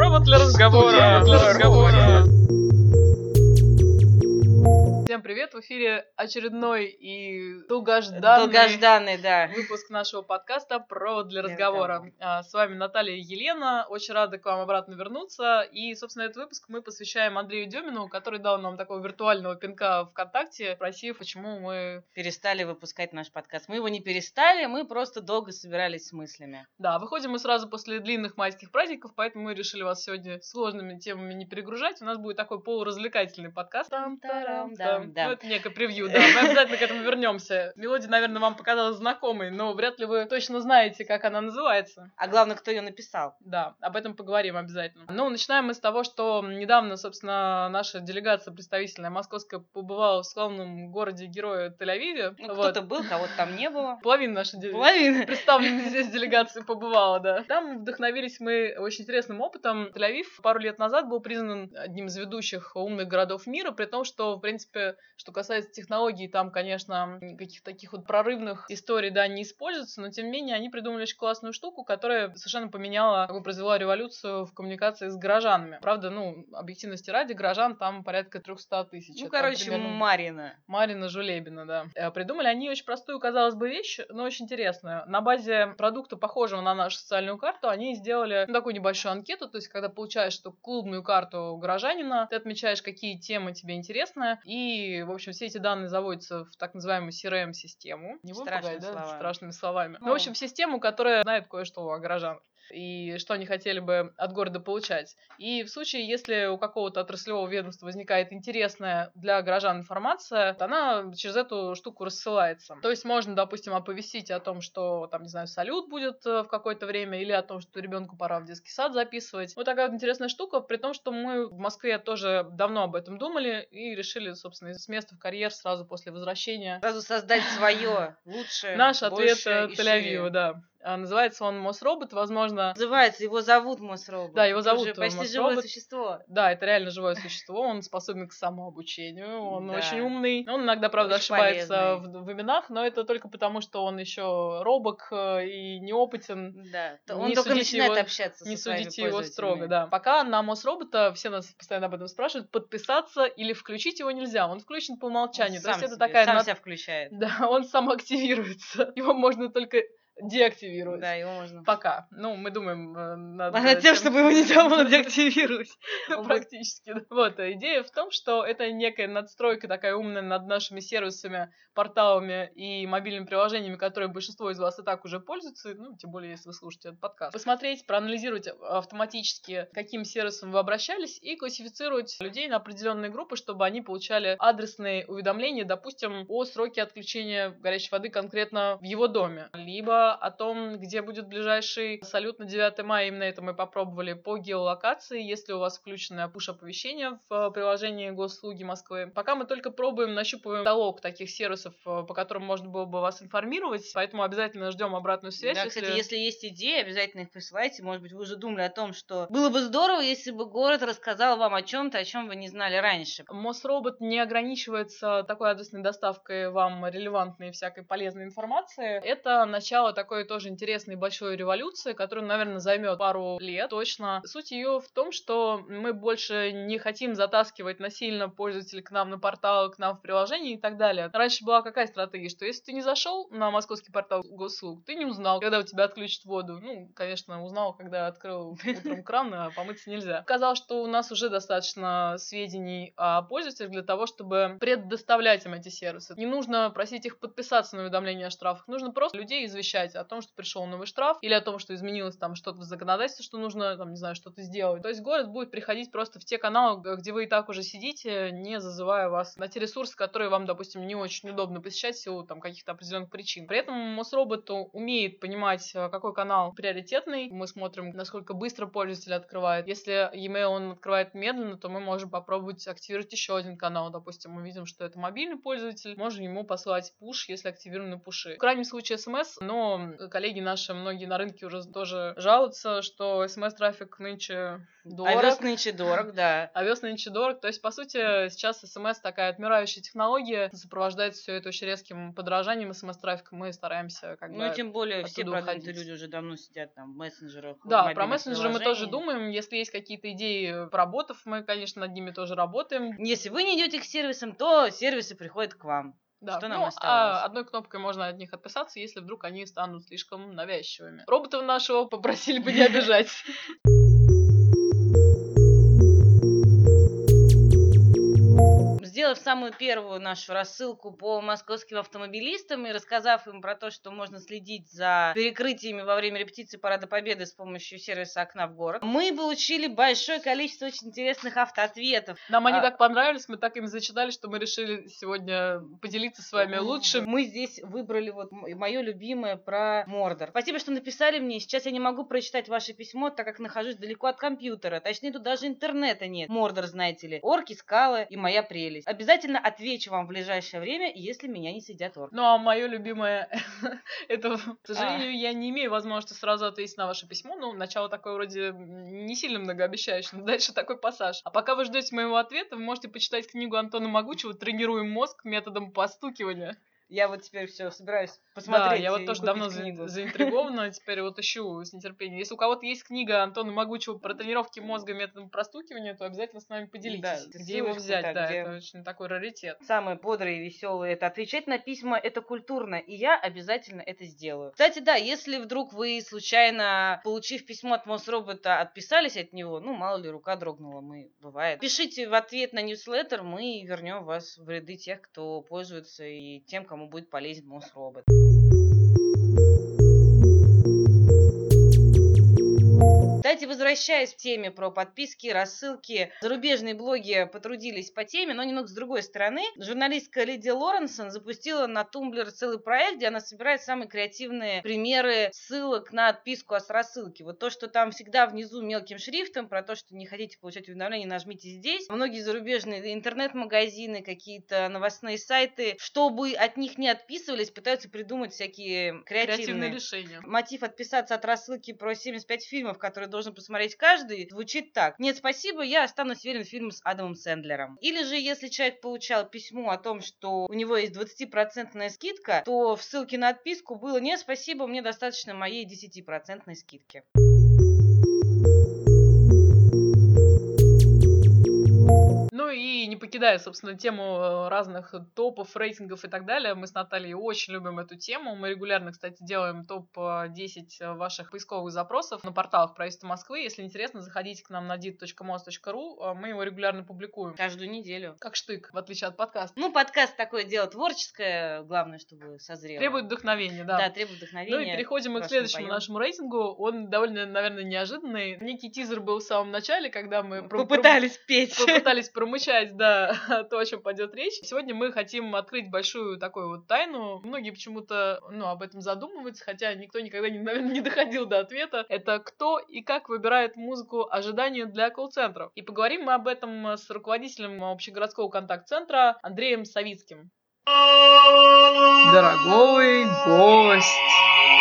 Провод для разговора. Для разговора. Всем привет! В эфире очередной и долгожданный, Долгожданный, да. выпуск нашего подкаста «Провод для разговора». разговора. А, С вами Наталья и Елена. Очень рада к вам обратно вернуться. И, собственно, этот выпуск мы посвящаем Андрею Демину, который дал нам такого виртуального пинка ВКонтакте, спросив, почему мы... Перестали выпускать наш подкаст. Мы его не перестали, мы просто долго собирались с мыслями. Да, выходим мы сразу после длинных майских праздников, поэтому мы решили вас сегодня сложными темами не перегружать. У нас будет такой полуразвлекательный подкаст. Там-тарам-там, да. Ну, это некое превью, да. Мы обязательно к этому вернемся. Мелодия, наверное, вам показалась знакомой, но вряд ли вы точно знаете, как она называется. А главное, кто ее написал. Да, об этом поговорим обязательно. Ну, начинаем мы с того, что недавно, собственно, наша делегация представительная московская побывала в славном городе героя Тель-Авиве. Ну, Вот. кто-то был, кого-то там не было. Половина нашей делегации Половина. представленной здесь делегации побывала, да. Там вдохновились мы очень интересным опытом. Тель-Авив пару лет назад был признан одним из ведущих умных городов мира, при том, что, в принципе, что касается технологий, там, конечно, каких-то таких вот прорывных историй, да, не используется, но, тем не менее, они придумали очень классную штуку, которая совершенно поменяла, как бы произвела революцию в коммуникации с горожанами. Правда, ну, объективности ради, горожан там порядка 300 тысяч. Ну, Это короче, примерно- Марина. Марина Жулебина, да. Э, Придумали они очень простую, казалось бы, вещь, но очень интересную. На базе продукта, похожего на нашу социальную карту, они сделали ну, такую небольшую анкету, то есть когда получаешь эту клубную карту горожанина, ты отмечаешь, какие темы тебе интересны, и, в общем, все эти данные заводятся в так называемую CRM-систему. Не будем Страшными пугать, да, словами. страшными словами. Ну, Ну. в общем, в систему, которая знает кое-что о горожанах и что они хотели бы от города получать. И в случае, если у какого-то отраслевого ведомства возникает интересная для горожан информация, то она через эту штуку рассылается. То есть можно, допустим, оповестить о том, что, там, не знаю, салют будет э, в какое-то время, или о том, что ребенку пора в детский сад записывать. Вот такая вот интересная штука, при том, что мы в Москве тоже давно об этом думали и решили, собственно, с места в карьер сразу после возвращения Сразу создать свое лучше, Наш ответ э, Тель-Авива, да. А, Называется он Мосробот, возможно, Называется, его зовут Мосробот. Да, его Это зовут, уже э, почти живое существо. Да, это реально живое существо, он способен к самообучению, он Да. очень умный. Он иногда, правда, Очень ошибается в, полезный. в именах, но это только потому, что он еще робок э, и неопытен. Да, то Не он только судите начинает его- общаться Не судите его строго, да. Пока на Мосробота, все нас постоянно об этом спрашивают, подписаться или включить его нельзя. Он включен по Он умолчанию. То сам есть это себе- такая... сам над- себя включает. Да, он сам активируется. Его можно только деактивировать. Да, его можно. Пока. Ну, мы думаем э, над А над тем, чтобы его нельзя было деактивировать. Ну, практически. да. Вот, а идея в том, что это некая надстройка такая умная над нашими сервисами, порталами и мобильными приложениями, которые большинство из вас и так уже пользуются, ну, тем более, если вы слушаете этот подкаст. Посмотреть, проанализировать автоматически, к каким сервисам вы обращались, и классифицировать людей на определенные группы, чтобы они получали адресные уведомления, допустим, о сроке отключения горячей воды конкретно в его доме, либо о том, где будет ближайший салют на 9 мая. Именно это мы попробовали по геолокации, если у вас включено push-оповещение в приложении госуслуги Москвы. Пока мы только пробуем, нащупываем каталог таких сервисов, э, по которым можно было бы вас информировать, поэтому обязательно ждем обратную связь. Да, кстати, если есть идеи, обязательно их присылайте. Может быть, вы уже думали о том, что было бы здорово, если бы город рассказал вам о чем-то, о чем вы не знали раньше. Мосробот не ограничивается такой адресной доставкой вам релевантной и всякой полезной информации. Это начало такой тоже интересной большой революции, которая, наверное, займет пару лет точно. Суть ее в том, что мы больше не хотим затаскивать насильно пользователей к нам на портал, к нам в приложение и так далее. Раньше была какая стратегия, что если ты не зашел на московский портал госуслуг, ты не узнал, когда у тебя отключат воду. Ну, конечно, узнал, когда открыл утром кран, а помыться нельзя. Казалось, что у нас уже достаточно сведений о пользователях для того, чтобы предоставлять им эти сервисы. Не нужно просить их подписаться на уведомления о штрафах, нужно просто людей извещать о том, что пришел новый штраф, или о том, что изменилось там что-то в законодательстве, что нужно, там, не знаю, что-то сделать. То есть город будет приходить просто в те каналы, где вы и так уже сидите, не зазывая вас на те ресурсы, которые вам, допустим, не очень удобно посещать в силу там каких-то определенных причин. При этом Мосробот умеет понимать, э, какой канал приоритетный. Мы смотрим, насколько быстро пользователь открывает. Если e-mail он открывает медленно, то мы можем попробовать активировать еще один канал. Допустим, мы видим, что это мобильный пользователь, можем ему послать пуш, если активированы пуши. В крайнем случае смс, но но коллеги наши, многие на рынке уже тоже жалуются, что смс-трафик нынче дорог. Овес нынче дорог, да. Овес нынче дорог. То есть, по сути, сейчас смс такая отмирающая технология, сопровождает все это очень резким подражанием смс-трафика. Мы стараемся как бы Ну, тем более все продвинутые люди уже давно сидят там в мессенджерах. в Да, про мессенджеры мы тоже думаем. Если есть какие-то идеи проработав, мы, конечно, над ними тоже работаем. Если вы не идете к сервисам, то сервисы приходят к вам. Да, Что нам ну, осталось? а одной кнопкой можно от них отписаться, если вдруг они станут слишком навязчивыми. Роботов нашего попросили бы не обижать. Сделав самую первую нашу рассылку по московским автомобилистам и рассказав им про то, что можно следить за перекрытиями во время репетиции Парада Победы с помощью сервиса «Окна в город», мы получили большое количество очень интересных автоответов. Нам они А- так понравились, мы так им зачитали, что мы решили сегодня поделиться с вами лучшим. Мы здесь выбрали вот мое любимое про Мордор. Спасибо, что написали мне. Сейчас я не могу прочитать ваше письмо, так как нахожусь далеко от компьютера. Точнее, тут даже интернета нет. Мордор, знаете ли. Орки, скалы и моя прелесть. Обязательно отвечу вам в ближайшее время, если меня не съедят орки. Ну, а мое любимое, это, к сожалению, я не имею возможности сразу ответить на ваше письмо. Ну, начало такое вроде не сильно многообещающее, но дальше такой пассаж. А пока вы ждете моего ответа, вы можете почитать книгу Антона Могучего «Тренируем мозг методом постукивания». Я вот теперь все собираюсь посмотреть. да, я вот тоже давно книгу. заинтригована, теперь вот ищу с нетерпением. Если у кого-то есть книга Антона Могучего про тренировки мозга методом простукивания, то обязательно с нами поделитесь. Да, где его взять, да, да, где- это очень такой раритет. Самое бодрое и веселое это отвечать на письма, это культурно, и я обязательно это сделаю. Кстати, да, если вдруг вы случайно, получив письмо от Мосробота, отписались от него, ну, мало ли, рука дрогнула, мы, бывает. Пишите в ответ на newsletter, мы вернем вас в ряды тех, кто пользуется, и тем, кому будет полезен Мосробот. Кстати, возвращаясь к теме про подписки, рассылки, зарубежные блоги потрудились по теме, но немного с другой стороны. Журналистка Лидия Лоренсон запустила на Tumblr целый проект, где она собирает самые креативные примеры ссылок на отписку от рассылки. Вот то, что там всегда внизу мелким шрифтом, про то, что не хотите получать уведомления, нажмите здесь. Многие зарубежные интернет-магазины, какие-то новостные сайты, чтобы от них не отписывались, пытаются придумать всякие Креативное креативные решение. Мотив отписаться от рассылки про 75 фильмов, которые должен посмотреть каждый, звучит так. Нет, спасибо, я останусь верен фильму с Адамом Сэндлером. Или же, если человек получал письмо о том, что у него есть 20% скидка, то в ссылке на отписку было «Нет, спасибо, мне достаточно моей 10% скидки». Ну и не покидая, собственно, тему э, разных топов, рейтингов и так далее, мы с Натальей очень любим эту тему. Мы регулярно, кстати, делаем топ-10 ваших поисковых запросов на порталах правительства Москвы. Если интересно, заходите к нам на dit.mos.ru, мы его регулярно публикуем. Каждую неделю. Как штык, в отличие от подкаста. Ну, подкаст такое дело творческое, главное, чтобы созрело. Требует вдохновения, да. Да, требует вдохновения. Ну и переходим мы к следующему поем. нашему рейтингу. Он довольно, наверное, неожиданный. Некий тизер был в самом начале, когда мы Попытались петь. попытались промычать, да, то, о чем пойдет речь. Сегодня мы хотим открыть большую такую вот тайну. Многие почему-то, ну, об этом задумываются, хотя никто никогда, не, наверное, не доходил до ответа. Это кто и как выбирает музыку ожидания для колл-центров. И поговорим мы об этом с руководителем общегородского контакт-центра Андреем Савицким. Дорогой гость!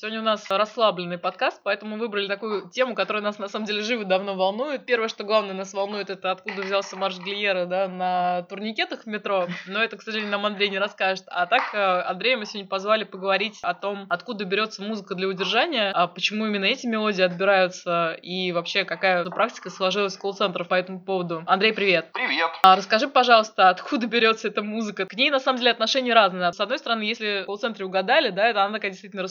Сегодня у нас расслабленный подкаст, поэтому мы выбрали такую тему, которая нас на самом деле живо давно волнует. Первое, что главное нас волнует, это откуда взялся марш Глиера да, на турникетах в метро. Но это, к сожалению, нам Андрей не расскажет. А так, э, Андрея мы сегодня позвали поговорить о том, откуда берется музыка для удержания, а почему именно эти мелодии отбираются и вообще какая практика сложилась в колл-центрах по этому поводу. Андрей, привет! Привет. А расскажи, пожалуйста, откуда берется эта музыка? К ней, на самом деле, отношения разные. С одной стороны, если в колл-центре угадали, да, это она такая действительно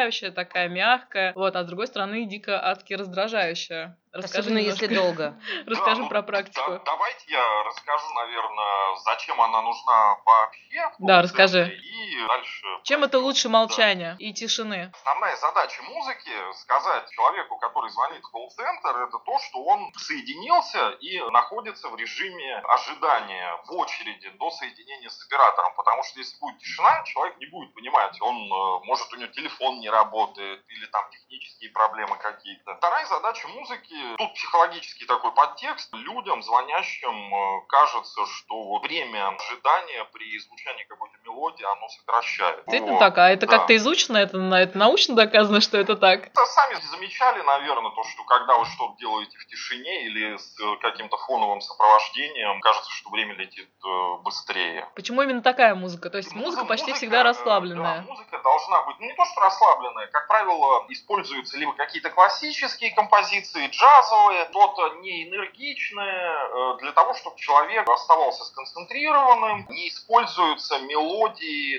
расслабляющая, такая мягкая, вот, а с другой стороны, дико адски раздражающая. Расскажи Особенно если долго. Расскажи Да, ну, про практику. да, давайте я расскажу, наверное, зачем она нужна вообще. Да, расскажи. И дальше. Чем это лучше Да. молчания и тишины? Основная задача музыки сказать человеку, который звонит в колл-центр, это то, что он соединился и находится в режиме ожидания в очереди до соединения с оператором. Потому что если будет тишина, человек не будет понимать, он э, может у него телефон не работает или там технические проблемы какие-то. Вторая задача музыки, тут психологический такой подтекст. Людям, звонящим, э, кажется, что время ожидания при звучании какой-то мелодии оно сокращает. Действительно вот. так, а это да. как-то изучено, это, это научно доказано, что это так? Это сами замечали, наверное, то, что когда вы что-то делаете в тишине или с каким-то фоновым сопровождением, кажется, что время летит э, быстрее. Почему именно такая музыка? То есть музыка, музыка почти всегда расслабленная. Да, музыка должна быть, ну не то, что расслабленная, как правило, используются либо какие-то классические композиции, джазовые, что-то не энергичное, э, для того, чтобы человек оставался сконцентрированным, не используются мелодии,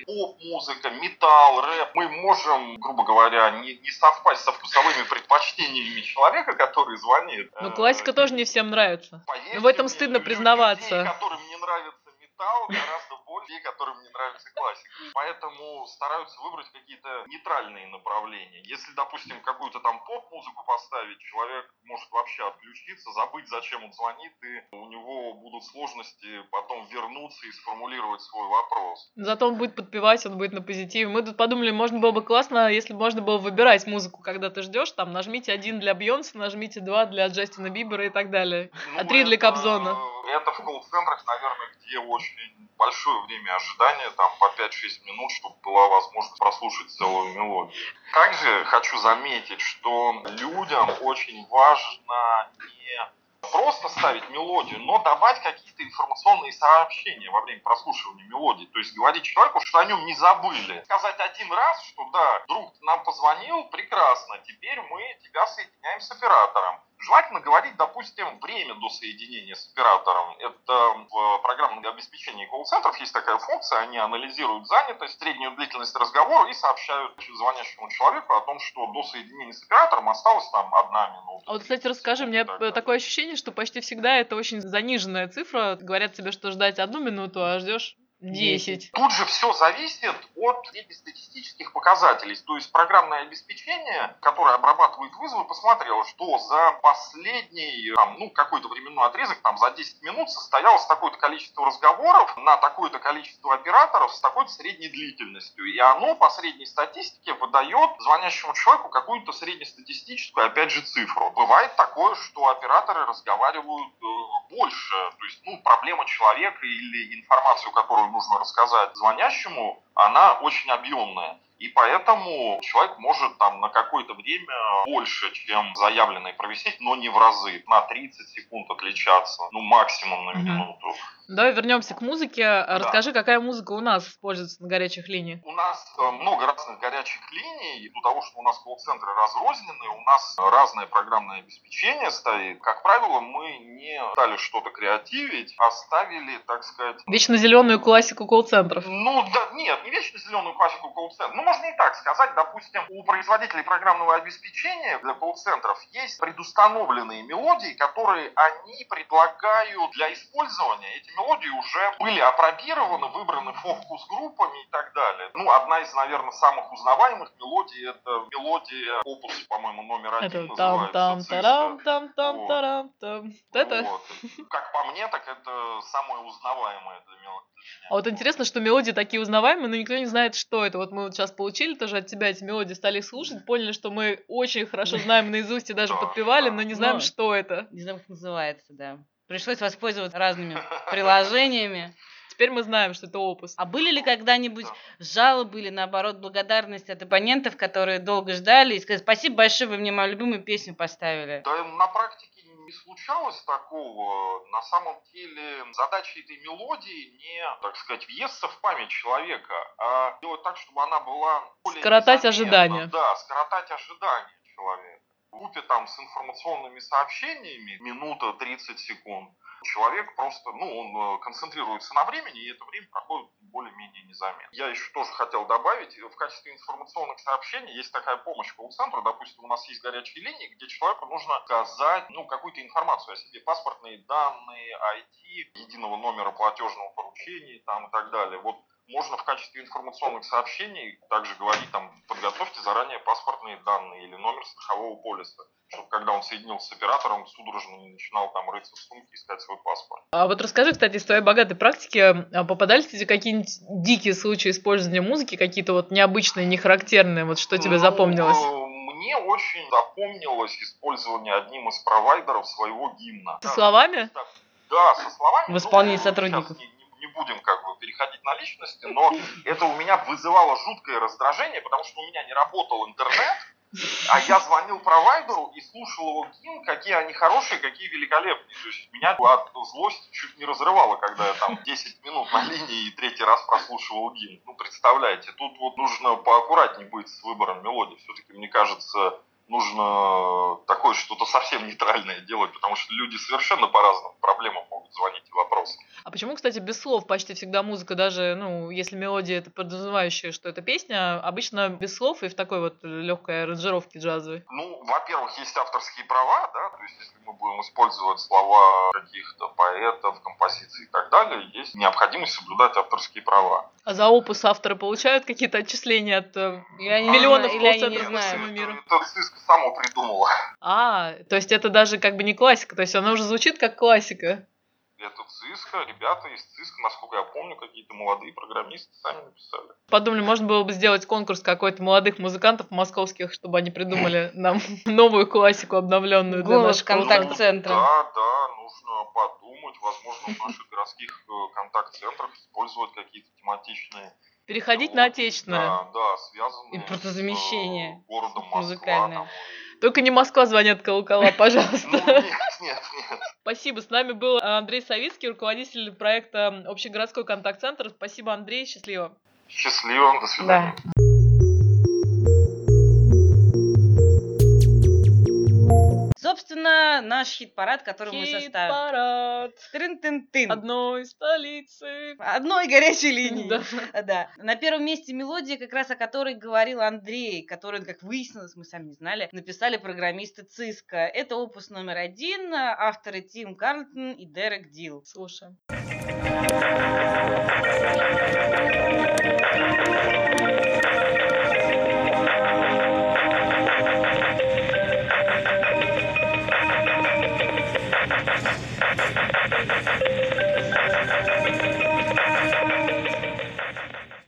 поп-музыка, металл, рэп. Мы можем, грубо говоря, не, не совпасть со вкусовыми предпочтениями человека, который звонит. Ну, классика тоже не всем нравится. Но в этом стыдно признаваться. Людей, которым не нравится металл, гораздо людей, которым не нравится классика. Поэтому стараются выбрать какие-то нейтральные направления. Если, допустим, какую-то там поп-музыку поставить, человек может вообще отключиться, забыть, зачем он звонит, и у него будут сложности потом вернуться и сформулировать свой вопрос. Зато он будет подпевать, он будет на позитиве. Мы тут подумали, можно было бы классно, если бы можно было выбирать музыку, когда ты ждешь, там, нажмите один для Бьонса, нажмите два для Джастина Бибера и так далее, ну, а три для Кобзона. Это в колл-центрах, наверное, где очень большое время ожидания, там по 5-6 минут, чтобы была возможность прослушать целую мелодию. Также хочу заметить, что людям очень важно не просто ставить мелодию, но давать какие-то информационные сообщения во время прослушивания мелодии. То есть говорить человеку, что о нем не забыли. Сказать один раз, что да, друг нам позвонил, прекрасно, теперь мы тебя соединяем с оператором. Желательно говорить, допустим, время до соединения с оператором. Это в программном обеспечении колл-центров есть такая функция, они анализируют занятость, среднюю длительность разговора и сообщают звонящему человеку о том, что до соединения с оператором осталось там одна минута. А вот, кстати, расскажи, мне такое ощущение, что почти всегда это очень заниженная цифра. Говорят тебе, что ждать одну минуту, а ждешь 10. Тут же все зависит от среднестатистических показателей. То есть программное обеспечение, которое обрабатывает вызовы, посмотрело, что за последний, там, ну, какой-то временной отрезок, там, за 10 минут состоялось такое-то количество разговоров на такое-то количество операторов с такой-то средней длительностью. И оно по средней статистике выдает звонящему человеку какую-то среднестатистическую, опять же, цифру. Бывает такое, что операторы разговаривают э, больше. То есть, ну, проблема человека или информацию, которую нужно рассказать звонящему, она очень объемная. И поэтому человек может там на какое-то время больше, чем заявленное провисеть, но не в разы. На 30 секунд отличаться, ну максимум на минуту. Угу. Давай вернемся к музыке. Да. Расскажи, какая музыка у нас используется на горячих линиях? У нас э, много разных горячих линий. Из-за того, что у нас колл-центры разрознены, у нас разное программное обеспечение стоит. Как правило, мы не стали что-то креативить, а ставили, так сказать... Вечно зеленую классику колл-центров. Ну, да, нет, не вечно зеленую классику колл-центров. Ну, можно и так сказать. Допустим, у производителей программного обеспечения для колл-центров есть предустановленные мелодии, которые они предлагают для использования. Эти мелодии уже были опробированы, выбраны фокус-группами и так далее. Ну, одна из, наверное, самых узнаваемых мелодий это мелодия опус, по-моему, номер один это называется. Там, тарам, там, там, тарам, там. Это? Вот. Как по мне, так это самая узнаваемая мелодия. А вот интересно, что мелодии такие узнаваемые, но никто не знает, что это. Вот мы вот сейчас получили тоже от тебя эти мелодии, стали их слушать, поняли, что мы очень хорошо знаем наизусть и даже подпевали, но не знаем, что это. Не знаем, как называется, да. Пришлось воспользоваться разными приложениями. Теперь мы знаем, что это опус. А были ли когда-нибудь жалобы или, наоборот, благодарность от абонентов, которые долго ждали и сказали, спасибо большое, вы мне мою любимую песню поставили? Да, на практике не случалось такого. На самом деле задача этой мелодии не, так сказать, въесться в память человека, а делать так, чтобы она была более Скоротать ожидания. Да, скоротать ожидания человека. В группе там с информационными сообщениями минута 30 секунд человек просто, ну, он э, концентрируется на времени, и это время проходит более-менее незаметно. Я еще тоже хотел добавить, в качестве информационных сообщений есть такая помощь колл-центру, допустим, у нас есть горячие линии, где человеку нужно сказать, ну, какую-то информацию о себе, паспортные данные, IT, единого номера платежного поручения там и так далее. Вот можно в качестве информационных сообщений также говорить, там, подготовьте заранее паспортные данные или номер страхового полиса, чтобы когда он соединился с оператором, судорожно не начинал там рыться в сумке искать свой паспорт. А вот расскажи, кстати, из твоей богатой практики, а попадались тебе какие-нибудь дикие случаи использования музыки, какие-то вот необычные, нехарактерные, вот что тебе ну, запомнилось? Мне очень запомнилось использование одним из провайдеров своего гимна. Со словами? Да, со словами. В исполнении ну, сотрудников. Не, не будем как бы переходить на личности, но это у меня вызывало жуткое раздражение, потому что у меня не работал интернет, а я звонил провайдеру и слушал его гимн, какие они хорошие, какие великолепные. То есть меня от злости чуть не разрывало, когда я там 10 минут на линии и третий раз прослушивал гимн. Ну, представляете, тут вот нужно поаккуратнее быть с выбором мелодии. Все-таки, мне кажется, нужно такое что-то совсем нейтральное делать, потому что люди совершенно по разным проблемам могут звонить и вопросы. А почему, кстати, без слов почти всегда музыка, даже, ну, если мелодия это подразумевающая, что это песня, обычно без слов и в такой вот легкой аранжировке джазовой? Ну, во-первых, есть авторские права, да, то есть если мы будем использовать слова каких-то поэтов, композиций и так далее, есть необходимость соблюдать авторские права. А за опус авторы получают какие-то отчисления от э, Или миллионов или они не колл-центров по всему миру? Это, это ЦИСК само придумала. А, то есть это даже как бы не классика, то есть она уже звучит как классика. Это ЦИСКа, ребята из ЦИСКа, насколько я помню, какие-то молодые программисты сами написали. Подумали, можно было бы сделать конкурс какой-то молодых музыкантов московских, чтобы они придумали нам новую классику обновленную для Голос контакт-центра. Да, да, нужно подумать, возможно, в наших городских э, контакт-центрах использовать какие-то тематичные Переходить Вот, на отечественное. Да, да, связанные Импортозамещение с э, городом Москва. там, Только не Москва звонят колокола, и- Ну, пожалуйста. нет, нет, нет. Спасибо. С нами был Андрей Савицкий, руководитель проекта Общегородской контакт-центр. Спасибо, Андрей. Счастливо. Счастливо, до свидания. Собственно, наш хит-парад, который мы составим. Хит-парад Трын-тын-тын. одной столицы. Одной горячей линии. Да. Да. На первом месте мелодия, как раз о которой говорил Андрей, которую, как выяснилось, мы сами не знали, написали программисты ЦИСКа. Это опус номер один, авторы Тим Карлтон и Дерек Дил. Слушаем.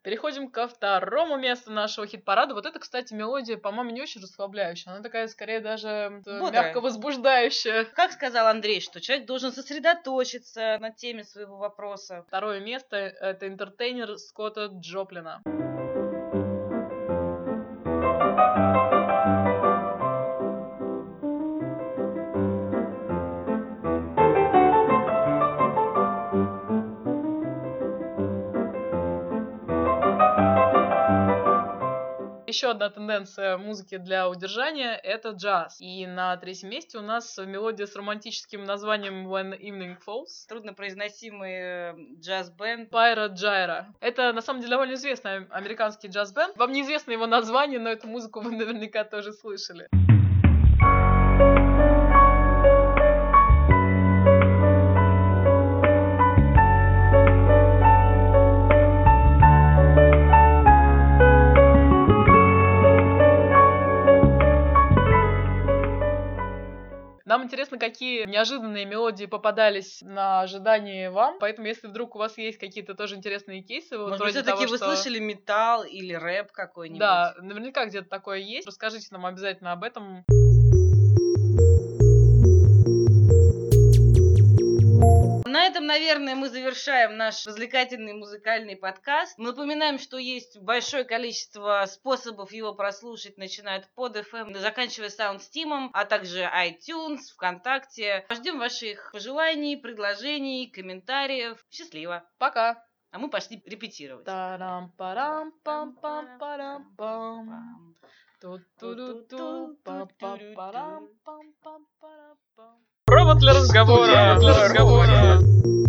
Переходим ко второму месту нашего хит-парада. Вот это, кстати, мелодия, по-моему, не очень расслабляющая. Она такая, скорее, даже э, Бодрая. мягко возбуждающая. Как сказал Андрей, что человек должен сосредоточиться на теме своего вопроса. Второе место — это интертейнер Скотта Джоплина. Еще одна тенденция музыки для удержания — это джаз. И на третьем месте у нас мелодия с романтическим названием When Evening Falls. Труднопроизносимый джаз-бенд. Пайра Джайра. Это, на самом деле, довольно известный ам- американский джаз-бенд. Вам неизвестно его название, но эту музыку вы наверняка тоже слышали. Нам интересно, какие неожиданные мелодии попадались на ожидании вам. Поэтому, если вдруг у вас есть какие-то тоже интересные кейсы, вот Может все-таки вы что- слышали металл или рэп какой-нибудь? Да, наверняка где-то такое есть. Расскажите нам обязательно об этом. Наверное, мы завершаем наш развлекательный музыкальный подкаст. Мы Напоминаем, что есть большое количество способов его прослушать, начиная от под FM, заканчивая SoundSteam, а также iTunes, ВКонтакте. Ждем ваших пожеланий, предложений, комментариев. Счастливо! Пока. А мы пошли репетировать. Провод для разговора. Студия для разговора.